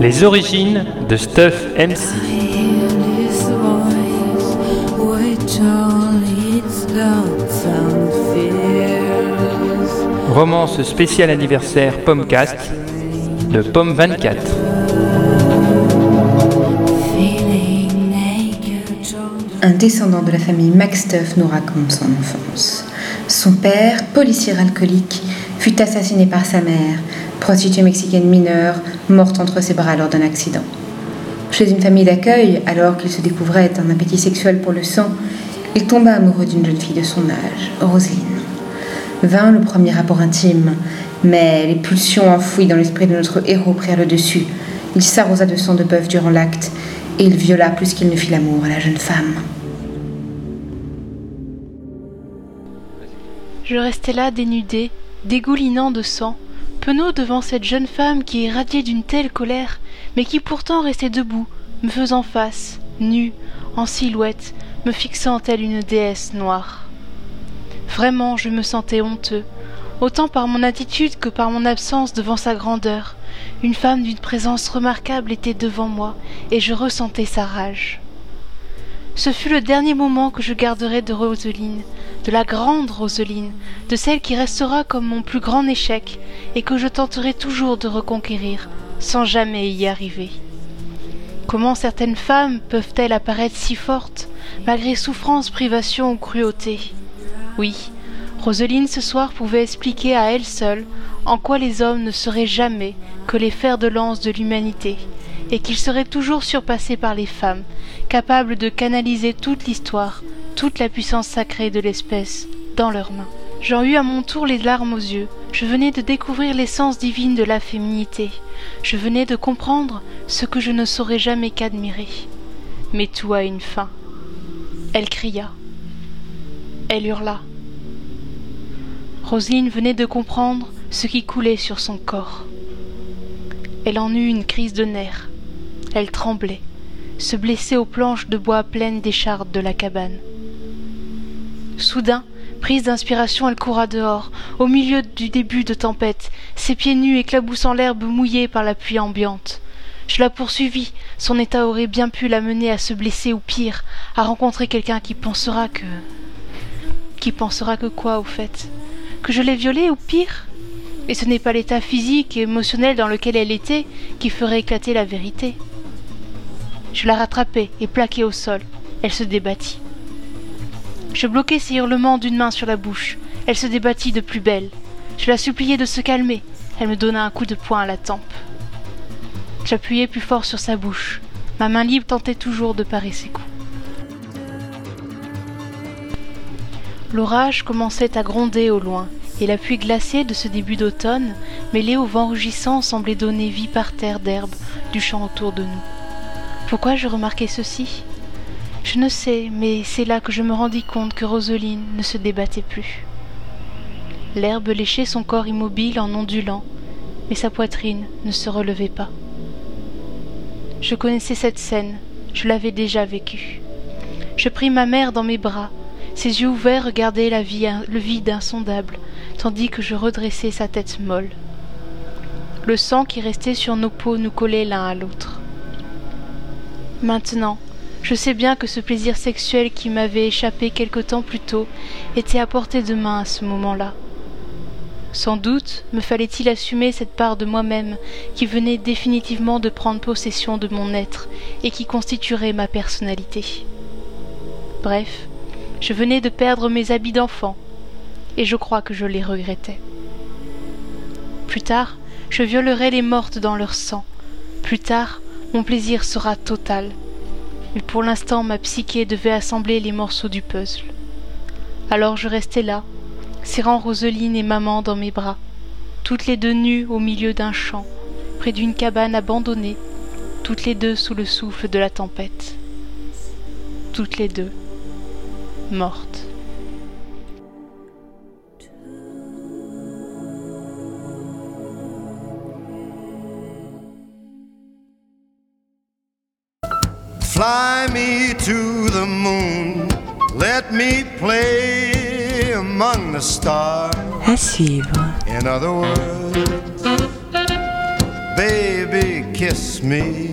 Les origines de Stuff MC. Romance spécial anniversaire Pommecast de Pomme 24. Un descendant de la famille Macstuff nous raconte son enfance. Son père, policier alcoolique, fut assassiné par sa mère, prostituée mexicaine mineure, morte entre ses bras lors d'un accident. Chez une famille d'accueil, alors qu'il se découvrait un appétit sexuel pour le sang, il tomba amoureux d'une jeune fille de son âge, Roselyne. Vint le premier rapport intime, mais les pulsions enfouies dans l'esprit de notre héros prirent le dessus. Il s'arrosa de sang de bœuf durant l'acte, il viola plus qu'il ne fit l'amour à la jeune femme. Je restais là dénudé, dégoulinant de sang, penaud devant cette jeune femme qui irradiait d'une telle colère, mais qui pourtant restait debout, me faisant face, nue, en silhouette, me fixant telle une déesse noire. Vraiment, je me sentais honteux, autant par mon attitude que par mon absence devant sa grandeur. Une femme d'une présence remarquable était devant moi, et je ressentais sa rage. Ce fut le dernier moment que je garderai de Roseline, de la grande Roseline, de celle qui restera comme mon plus grand échec, et que je tenterai toujours de reconquérir, sans jamais y arriver. Comment certaines femmes peuvent-elles apparaître si fortes, malgré souffrance, privation ou cruauté Oui, Roseline ce soir pouvait expliquer à elle seule en quoi les hommes ne seraient jamais que les fers de lance de l'humanité, et qu'ils seraient toujours surpassés par les femmes, capables de canaliser toute l'histoire, toute la puissance sacrée de l'espèce, dans leurs mains. J'en eus à mon tour les larmes aux yeux. Je venais de découvrir l'essence divine de la féminité. Je venais de comprendre ce que je ne saurais jamais qu'admirer. Mais tout a une fin. Elle cria. Elle hurla. Roselyne venait de comprendre ce qui coulait sur son corps. Elle en eut une crise de nerfs. Elle tremblait, se blessait aux planches de bois pleines d'échardes de la cabane. Soudain, prise d'inspiration, elle coura dehors, au milieu du début de tempête, ses pieds nus éclaboussant l'herbe mouillée par la pluie ambiante. Je la poursuivis, son état aurait bien pu la mener à se blesser ou pire, à rencontrer quelqu'un qui pensera que. Qui pensera que quoi, au fait? Que je l'ai violée ou pire Et ce n'est pas l'état physique et émotionnel dans lequel elle était qui ferait éclater la vérité. Je la rattrapai et plaquai au sol. Elle se débattit. Je bloquai ses hurlements d'une main sur la bouche. Elle se débattit de plus belle. Je la suppliai de se calmer. Elle me donna un coup de poing à la tempe. J'appuyai plus fort sur sa bouche. Ma main libre tentait toujours de parer ses coups. L'orage commençait à gronder au loin, et la pluie glacée de ce début d'automne, mêlée au vent rugissant, semblait donner vie par terre d'herbe du champ autour de nous. Pourquoi je remarquais ceci? Je ne sais, mais c'est là que je me rendis compte que Roseline ne se débattait plus. L'herbe léchait son corps immobile en ondulant, mais sa poitrine ne se relevait pas. Je connaissais cette scène, je l'avais déjà vécue. Je pris ma mère dans mes bras, ses yeux ouverts regardaient le vide insondable, tandis que je redressais sa tête molle. Le sang qui restait sur nos peaux nous collait l'un à l'autre. Maintenant, je sais bien que ce plaisir sexuel qui m'avait échappé quelque temps plus tôt était à portée de main à ce moment-là. Sans doute me fallait-il assumer cette part de moi-même qui venait définitivement de prendre possession de mon être et qui constituerait ma personnalité. Bref, je venais de perdre mes habits d'enfant, et je crois que je les regrettais. Plus tard, je violerai les mortes dans leur sang. Plus tard, mon plaisir sera total. Mais pour l'instant, ma psyché devait assembler les morceaux du puzzle. Alors je restai là, serrant Roseline et maman dans mes bras, toutes les deux nues au milieu d'un champ, près d'une cabane abandonnée, toutes les deux sous le souffle de la tempête. Toutes les deux mortes. Fly me to the moon, let me play among the stars. À suivre. In other words, baby, kiss me